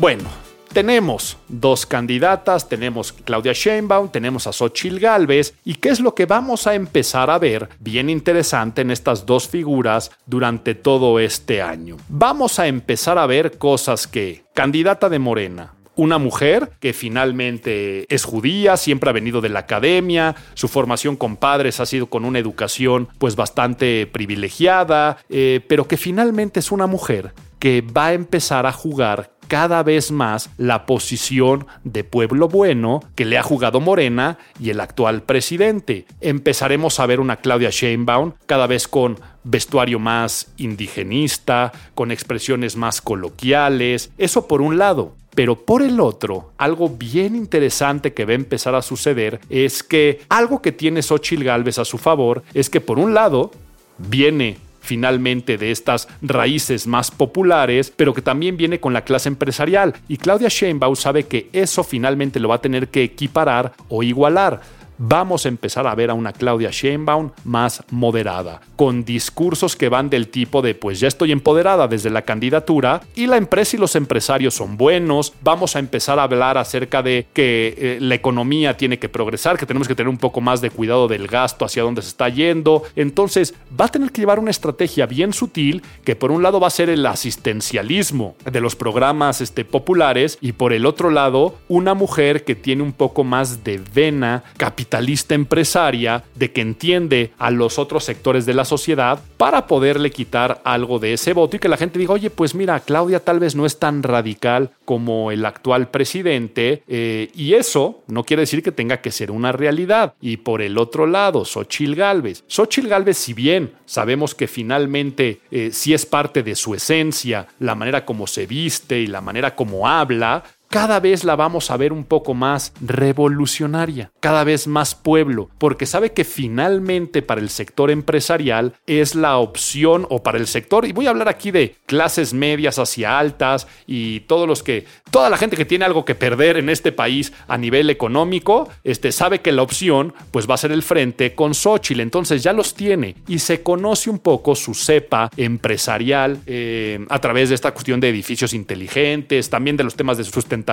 Bueno, tenemos dos candidatas, tenemos Claudia Sheinbaum, tenemos a Xochitl Galvez, y qué es lo que vamos a empezar a ver bien interesante en estas dos figuras durante todo este año. Vamos a empezar a ver cosas que candidata de Morena, una mujer que finalmente es judía, siempre ha venido de la academia, su formación con padres ha sido con una educación pues bastante privilegiada, eh, pero que finalmente es una mujer que va a empezar a jugar cada vez más la posición de pueblo bueno que le ha jugado Morena y el actual presidente. Empezaremos a ver una Claudia Sheinbaum cada vez con vestuario más indigenista, con expresiones más coloquiales, eso por un lado. Pero por el otro, algo bien interesante que va a empezar a suceder es que algo que tiene Xochitl Galvez a su favor es que por un lado viene finalmente de estas raíces más populares, pero que también viene con la clase empresarial. Y Claudia Sheinbaum sabe que eso finalmente lo va a tener que equiparar o igualar vamos a empezar a ver a una Claudia Sheinbaum más moderada, con discursos que van del tipo de pues ya estoy empoderada desde la candidatura y la empresa y los empresarios son buenos, vamos a empezar a hablar acerca de que eh, la economía tiene que progresar, que tenemos que tener un poco más de cuidado del gasto hacia dónde se está yendo, entonces va a tener que llevar una estrategia bien sutil que por un lado va a ser el asistencialismo de los programas este, populares y por el otro lado una mujer que tiene un poco más de vena capital capitalista empresaria de que entiende a los otros sectores de la sociedad para poderle quitar algo de ese voto y que la gente diga, oye, pues mira, Claudia tal vez no es tan radical como el actual presidente eh, y eso no quiere decir que tenga que ser una realidad. Y por el otro lado, Xochil Gálvez. Xochil Gálvez, si bien sabemos que finalmente eh, sí es parte de su esencia, la manera como se viste y la manera como habla, cada vez la vamos a ver un poco más revolucionaria, cada vez más pueblo, porque sabe que finalmente para el sector empresarial es la opción, o para el sector, y voy a hablar aquí de clases medias hacia altas y todos los que, toda la gente que tiene algo que perder en este país a nivel económico, este, sabe que la opción pues va a ser el frente con Xochitl, entonces ya los tiene y se conoce un poco su cepa empresarial eh, a través de esta cuestión de edificios inteligentes, también de los temas de sustentabilidad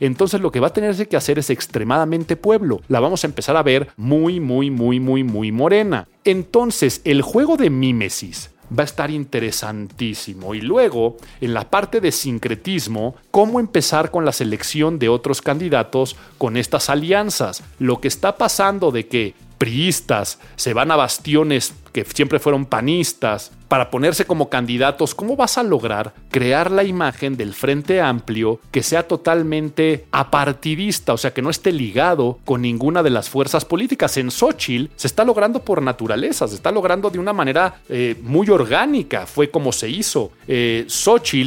entonces lo que va a tener que hacer es extremadamente pueblo. La vamos a empezar a ver muy, muy, muy, muy, muy morena. Entonces, el juego de mímesis va a estar interesantísimo. Y luego, en la parte de sincretismo, cómo empezar con la selección de otros candidatos con estas alianzas. Lo que está pasando de que priistas se van a bastiones que siempre fueron panistas, para ponerse como candidatos, ¿cómo vas a lograr crear la imagen del Frente Amplio que sea totalmente apartidista, o sea, que no esté ligado con ninguna de las fuerzas políticas? En Xochitl se está logrando por naturaleza, se está logrando de una manera eh, muy orgánica, fue como se hizo. Eh,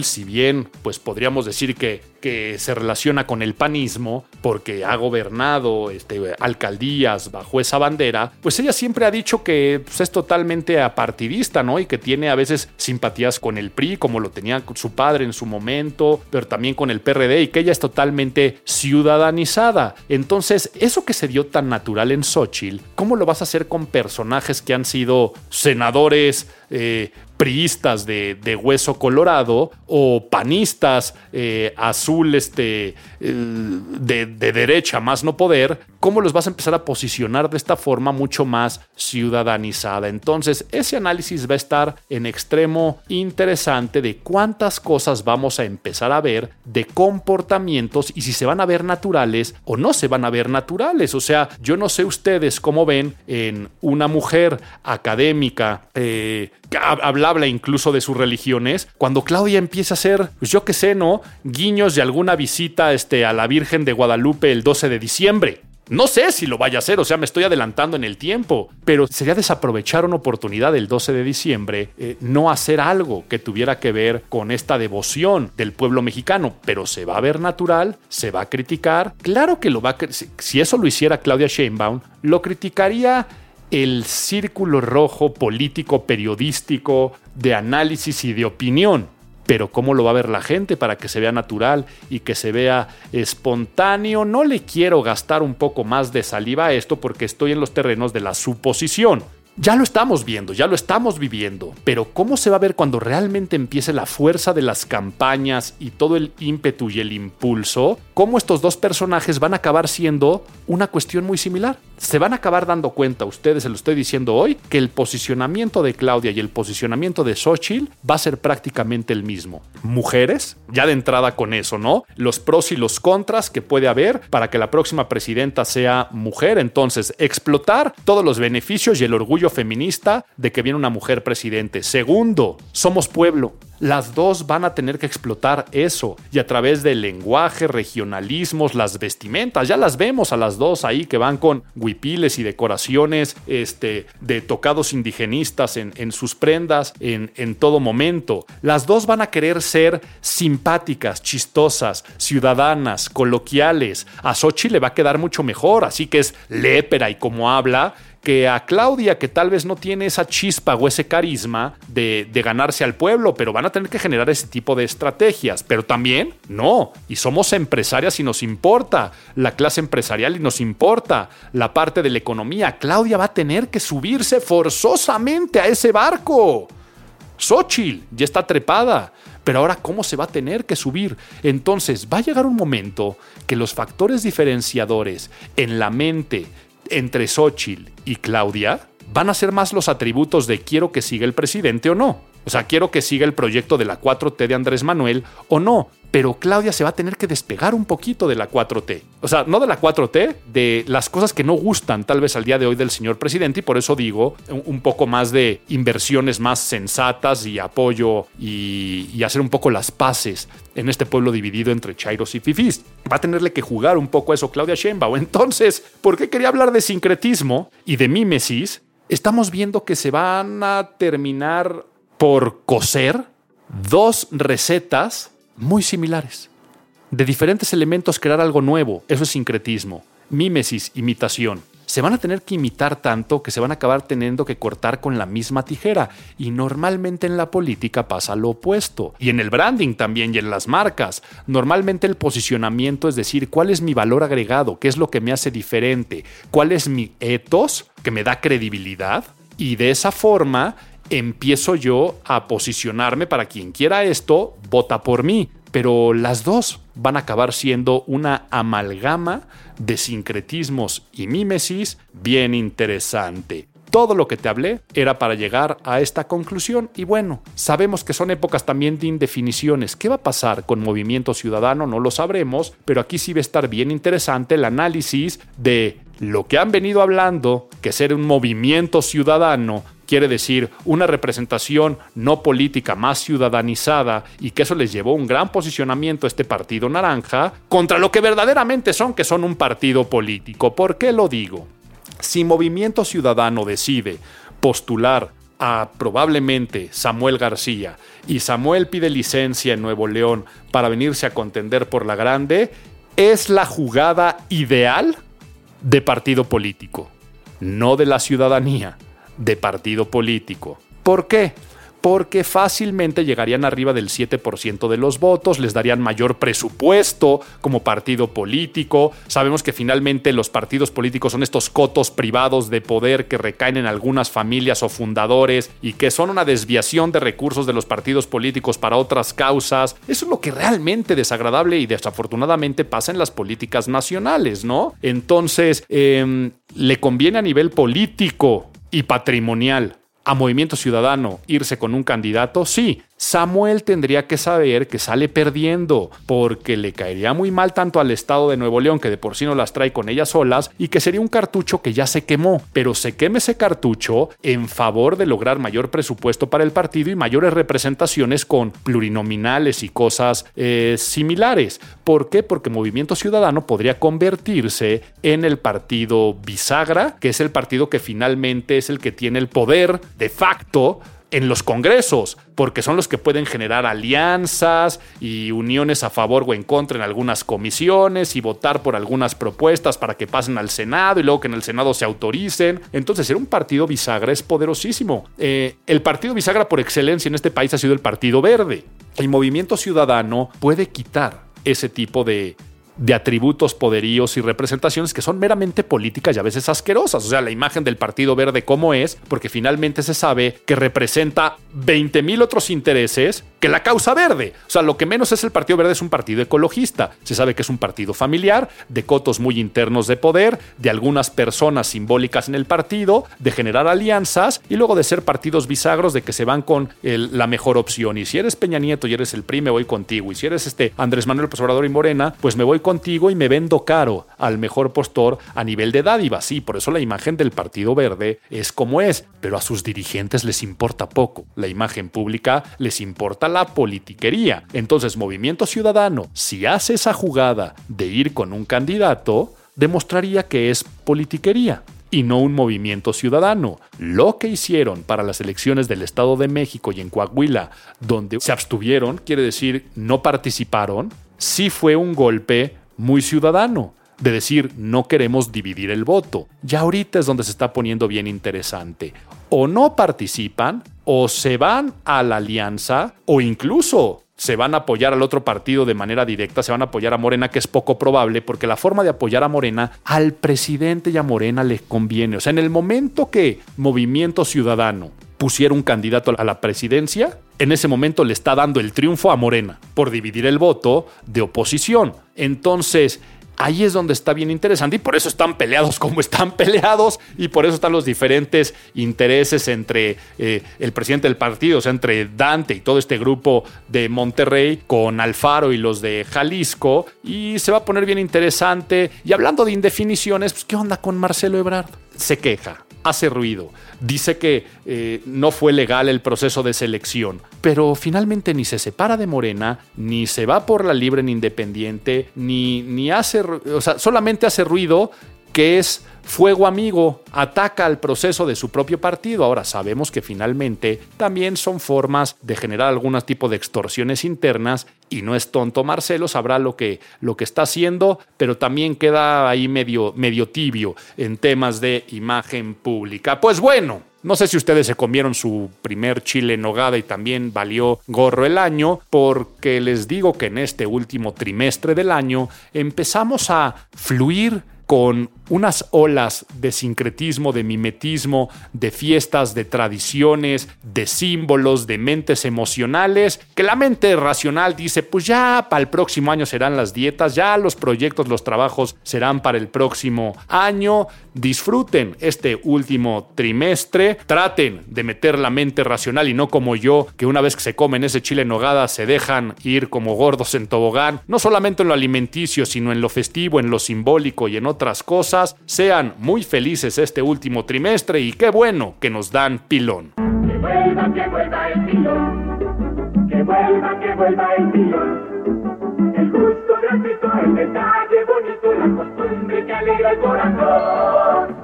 si bien, pues podríamos decir que que se relaciona con el panismo porque ha gobernado este, alcaldías bajo esa bandera, pues ella siempre ha dicho que pues, es totalmente apartidista, ¿no? Y que tiene a veces simpatías con el PRI, como lo tenía su padre en su momento, pero también con el PRD, y que ella es totalmente ciudadanizada. Entonces, eso que se dio tan natural en Xochitl, ¿cómo lo vas a hacer con personajes que han sido senadores, eh, priistas de, hueso colorado o panistas eh, azul este, de, de, derecha más no poder, ¿cómo los vas a empezar a posicionar de esta forma mucho más ciudadanizada? Entonces, ese análisis va a estar en extremo interesante de cuántas cosas vamos a empezar a ver de comportamientos y si se van a ver naturales o no se van a ver naturales. O sea, yo no sé ustedes cómo ven en una mujer académica, eh, hablable incluso de sus religiones, cuando Claudia empieza a hacer, pues yo qué sé, ¿no? Guiños de alguna visita este, a la Virgen de Guadalupe el 12 de diciembre. No sé si lo vaya a hacer, o sea, me estoy adelantando en el tiempo, pero sería desaprovechar una oportunidad del 12 de diciembre, eh, no hacer algo que tuviera que ver con esta devoción del pueblo mexicano, pero se va a ver natural, se va a criticar. Claro que lo va a... Si eso lo hiciera Claudia Sheinbaum, lo criticaría el círculo rojo político, periodístico, de análisis y de opinión. Pero ¿cómo lo va a ver la gente para que se vea natural y que se vea espontáneo? No le quiero gastar un poco más de saliva a esto porque estoy en los terrenos de la suposición. Ya lo estamos viendo, ya lo estamos viviendo, pero ¿cómo se va a ver cuando realmente empiece la fuerza de las campañas y todo el ímpetu y el impulso? ¿Cómo estos dos personajes van a acabar siendo una cuestión muy similar? Se van a acabar dando cuenta, ustedes se lo estoy diciendo hoy, que el posicionamiento de Claudia y el posicionamiento de Xochitl va a ser prácticamente el mismo. Mujeres, ya de entrada con eso, ¿no? Los pros y los contras que puede haber para que la próxima presidenta sea mujer, entonces explotar todos los beneficios y el orgullo feminista de que viene una mujer presidente. Segundo, somos pueblo. Las dos van a tener que explotar eso y a través del lenguaje, regionalismos, las vestimentas, ya las vemos a las dos ahí que van con huipiles y decoraciones este, de tocados indigenistas en, sus prendas en, en todo momento. Las dos van a querer ser simpáticas, chistosas, ciudadanas, coloquiales. A Sochi le va a quedar mucho mejor, así que es lépera y como habla que a Claudia, que tal vez no tiene esa chispa o ese carisma de, ganarse al pueblo, pero van a tener que generar ese tipo de estrategias. Pero también, no, y somos empresarias y nos importa la clase empresarial y nos importa la parte de la economía. Claudia va a tener que subirse forzosamente a ese barco. Xochitl ya está trepada. Pero ahora, ¿cómo se va a tener que subir? Entonces, va a llegar un momento que los factores diferenciadores en la mente entre Xochitl y Claudia van a ser más los atributos de quiero que siga el presidente o no. O sea, quiero que siga el proyecto de la 4T de Andrés Manuel o no. Pero Claudia se va a tener que despegar un poquito de la 4T. O sea, no de la 4T, de las cosas que no gustan tal vez al día de hoy del señor presidente. Y por eso digo un poco más de inversiones más sensatas y apoyo y, hacer un poco las paces en este pueblo dividido entre chairos y fifís. Va a tenerle que jugar un poco eso Claudia Sheinbaum. Entonces, ¿por qué quería hablar de sincretismo y de mímesis? Estamos viendo que se van a terminar por coser dos recetas muy similares. De diferentes elementos crear algo nuevo, eso es sincretismo. Mímesis, imitación. Se van a tener que imitar tanto que se van a acabar teniendo que cortar con la misma tijera. Y normalmente en la política pasa lo opuesto. Y en el branding también y en las marcas. Normalmente el posicionamiento es decir, ¿cuál es mi valor agregado? ¿Qué es lo que me hace diferente? ¿Cuál es mi ethos que me da credibilidad? Y de esa forma empiezo yo a posicionarme para quien quiera esto, vota por mí. Pero las dos van a acabar siendo una amalgama de sincretismos y mímesis bien interesante. Todo lo que te hablé era para llegar a esta conclusión y bueno, sabemos que son épocas también de indefiniciones. ¿Qué va a pasar con Movimiento Ciudadano? No lo sabremos, pero aquí sí va a estar bien interesante el análisis de lo que han venido hablando, que ser un movimiento ciudadano quiere decir una representación no política más ciudadanizada y que eso les llevó un gran posicionamiento a este partido naranja contra lo que verdaderamente son, que son un partido político. ¿Por qué lo digo? Si Movimiento Ciudadano decide postular a probablemente Samuel García y Samuel pide licencia en Nuevo León para venirse a contender por la grande, es la jugada ideal de partido político, no de la ciudadanía de partido político. ¿Por qué? porque fácilmente llegarían arriba del 7% de los votos, les darían mayor presupuesto como partido político. Sabemos que finalmente los partidos políticos son estos cotos privados de poder que recaen en algunas familias o fundadores y que son una desviación de recursos de los partidos políticos para otras causas. Eso es lo que realmente desagradable y desafortunadamente pasa en las políticas nacionales, ¿no? Entonces, eh, le conviene a nivel político y patrimonial. A Movimiento Ciudadano irse con un candidato, sí, Samuel tendría que saber que sale perdiendo, porque le caería muy mal tanto al Estado de Nuevo León, que de por sí no las trae con ellas solas, y que sería un cartucho que ya se quemó, pero se queme ese cartucho en favor de lograr mayor presupuesto para el partido y mayores representaciones con plurinominales y cosas eh, similares. ¿Por qué? Porque Movimiento Ciudadano podría convertirse en el partido bisagra, que es el partido que finalmente es el que tiene el poder de facto en los congresos, porque son los que pueden generar alianzas y uniones a favor o en contra en algunas comisiones y votar por algunas propuestas para que pasen al Senado y luego que en el Senado se autoricen. Entonces, ser un partido bisagra es poderosísimo. Eh, el partido bisagra por excelencia en este país ha sido el Partido Verde. El movimiento ciudadano puede quitar ese tipo de, de atributos, poderíos y representaciones que son meramente políticas y a veces asquerosas. O sea, la imagen del Partido Verde como es, porque finalmente se sabe que representa 20 mil otros intereses que la causa verde. O sea, lo que menos es el Partido Verde es un partido ecologista. Se sabe que es un partido familiar, de cotos muy internos de poder, de algunas personas simbólicas en el partido, de generar alianzas y luego de ser partidos bisagros de que se van con la mejor opción. Y si eres Peña Nieto y eres el PRI, me voy contigo. Y si eres este Andrés Manuel Obrador y Morena, pues me voy contigo y me vendo caro al mejor postor a nivel de dádiva. Sí, por eso la imagen del Partido Verde es como es, pero a sus dirigentes les importa poco. La imagen pública les importa la politiquería. Entonces, Movimiento Ciudadano, si hace esa jugada de ir con un candidato, demostraría que es politiquería y no un movimiento ciudadano. Lo que hicieron para las elecciones del Estado de México y en Coahuila, donde se abstuvieron, quiere decir no participaron, sí fue un golpe muy ciudadano de decir no queremos dividir el voto. Ya ahorita es donde se está poniendo bien interesante. O no participan, o se van a la alianza, o incluso se van a apoyar al otro partido de manera directa, se van a apoyar a Morena, que es poco probable, porque la forma de apoyar a Morena al presidente y a Morena les conviene. O sea, en el momento que Movimiento Ciudadano pusiera un candidato a la presidencia, en ese momento le está dando el triunfo a Morena por dividir el voto de oposición. Entonces, ahí es donde está bien interesante y por eso están peleados como están peleados y por eso están los diferentes intereses entre eh, el presidente del partido, o sea, entre Dante y todo este grupo de Monterrey con Alfaro y los de Jalisco y se va a poner bien interesante. Y hablando de indefiniciones, pues, ¿qué onda con Marcelo Ebrard? Se queja, hace ruido, dice que eh, no fue legal el proceso de selección, pero finalmente ni se separa de Morena, ni se va por la libre en independiente, ni, ni hace, o sea, solamente hace ruido que es fuego amigo, ataca al proceso de su propio partido. Ahora sabemos que finalmente también son formas de generar algún tipo de extorsiones internas y no es tonto Marcelo, sabrá lo que, lo que está haciendo, pero también queda ahí medio, medio tibio en temas de imagen pública. Pues bueno, no sé si ustedes se comieron su primer chile en nogada y también valió gorro el año, porque les digo que en este último trimestre del año empezamos a fluir con unas olas de sincretismo, de mimetismo, de fiestas, de tradiciones, de símbolos, de mentes emocionales, que la mente racional dice, pues ya para el próximo año serán las dietas, ya los proyectos, los trabajos serán para el próximo año. Disfruten este último trimestre, traten de meter la mente racional y no como yo, que una vez que se comen ese chile en nogada se dejan ir como gordos en tobogán, no solamente en lo alimenticio, sino en lo festivo, en lo simbólico y en otras cosas sean muy felices este último trimestre y qué bueno que nos dan pilón. Que vuelva, que vuelva el pilón. Que vuelva, que vuelva el pilón. El gusto gratuito, el detalle bonito, la costumbre que alegra el corazón.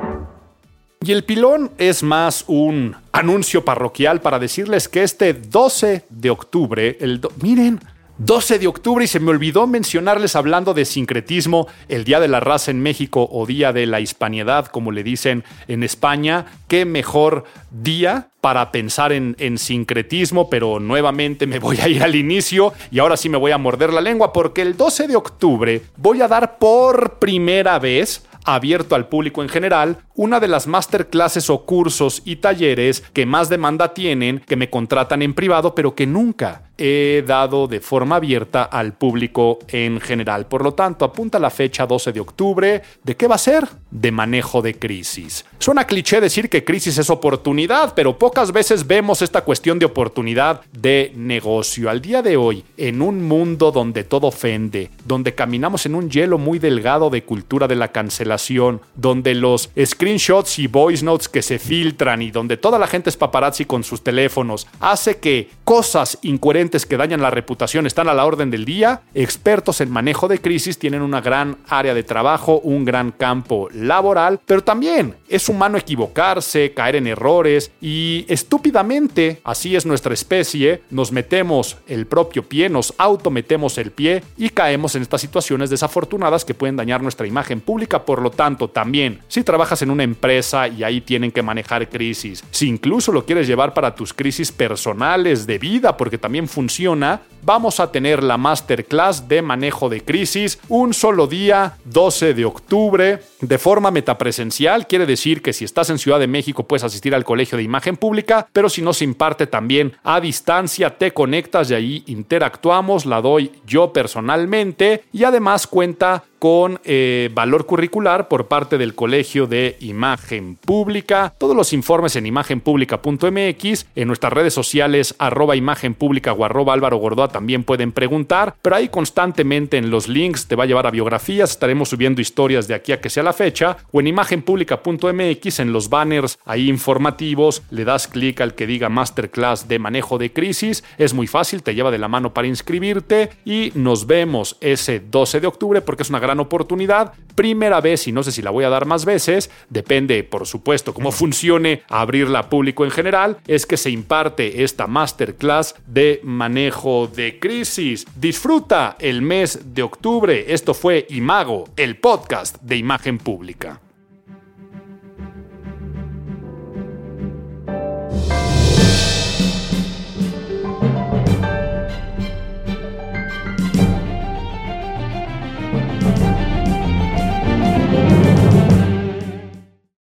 Y el pilón es más un anuncio parroquial para decirles que este 12 de octubre, el miren, 12 de octubre y se me olvidó mencionarles hablando de sincretismo, el Día de la Raza en México o Día de la Hispanidad, como le dicen en España. Qué mejor día para pensar en, en, sincretismo, pero nuevamente me voy a ir al inicio y ahora sí me voy a morder la lengua porque el 12 de octubre voy a dar por primera vez abierto al público en general, una de las masterclasses o cursos y talleres que más demanda tienen, que me contratan en privado, pero que nunca he dado de forma abierta al público en general. Por lo tanto, apunta la fecha 12 de octubre. ¿De qué va a ser? De manejo de crisis. Suena cliché decir que crisis es oportunidad, pero pocas veces vemos esta cuestión de oportunidad de negocio. Al día de hoy, en un mundo donde todo ofende, donde caminamos en un hielo muy delgado de cultura de la cancelación, donde los screenshots y voice notes que se filtran y donde toda la gente es paparazzi con sus teléfonos, hace que cosas incoherentes que dañan la reputación están a la orden del día. Expertos en manejo de crisis tienen una gran área de trabajo, un gran campo laboral, pero también es humano equivocarse, caer en errores y estúpidamente, así es nuestra especie, nos metemos el propio pie, nos autometemos el pie y caemos en estas situaciones desafortunadas que pueden dañar nuestra imagen pública. Por lo tanto, también, si trabajas en una empresa y ahí tienen que manejar crisis, si incluso lo quieres llevar para tus crisis personales de vida, porque también funciona vamos a tener la masterclass de manejo de crisis un solo día, 12 de octubre, de forma metapresencial. Quiere decir que si estás en Ciudad de México puedes asistir al Colegio de Imagen Pública, pero si no se imparte también a distancia, te conectas y ahí interactuamos, la doy yo personalmente y además cuenta con eh, valor curricular por parte del Colegio de Imagen Pública. Todos los informes en imagenpublica.mx, en nuestras redes sociales arroba imagen o arroba Álvaro Gordoa también pueden preguntar, pero ahí constantemente en los links te va a llevar a biografías, estaremos subiendo historias de aquí a que sea la fecha, o en imagenpublica.mx en los banners ahí informativos, le das clic al que diga Masterclass de manejo de crisis, es muy fácil, te lleva de la mano para inscribirte y nos vemos ese 12 de octubre porque es una gran oportunidad, primera vez y no sé si la voy a dar más veces, depende por supuesto cómo funcione abrirla a público en general, es que se imparte esta masterclass de manejo de crisis. Disfruta el mes de octubre, esto fue Imago, el podcast de imagen pública.